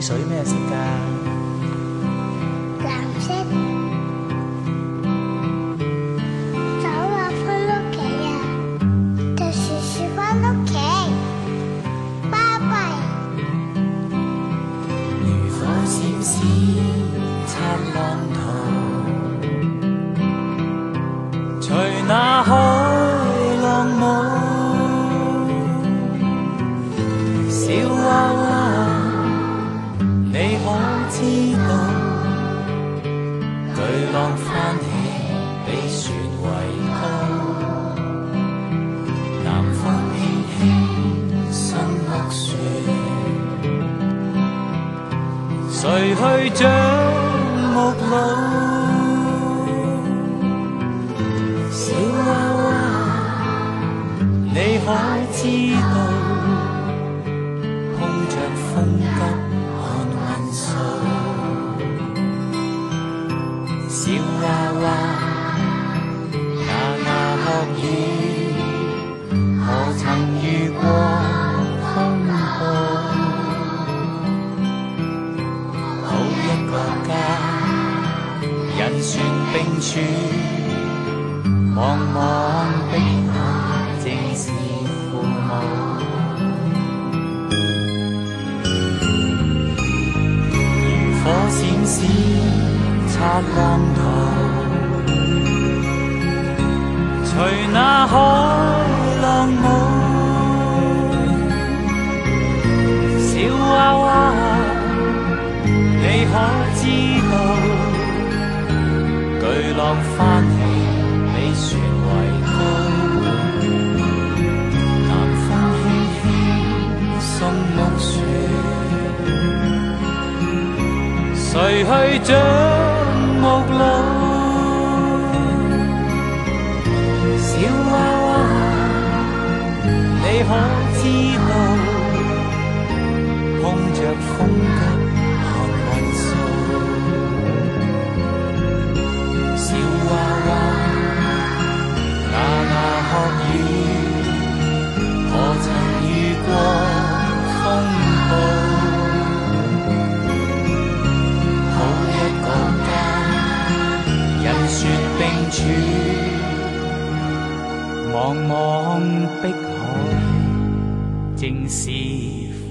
水咩色㗎？藍色。知道，巨浪翻起，比船为高。南风轻起新木船，谁去掌木橹？小娃，你可知道，碰着风。船冰川茫茫碧海正是父母。如火闪闪擦浪头，随那海浪舞，小娃娃，你可知道？随落花起，你船还高。南风轻轻送木船，谁去掌木橹？小娃娃，你可知道，碰着风。处，茫茫碧海，正是。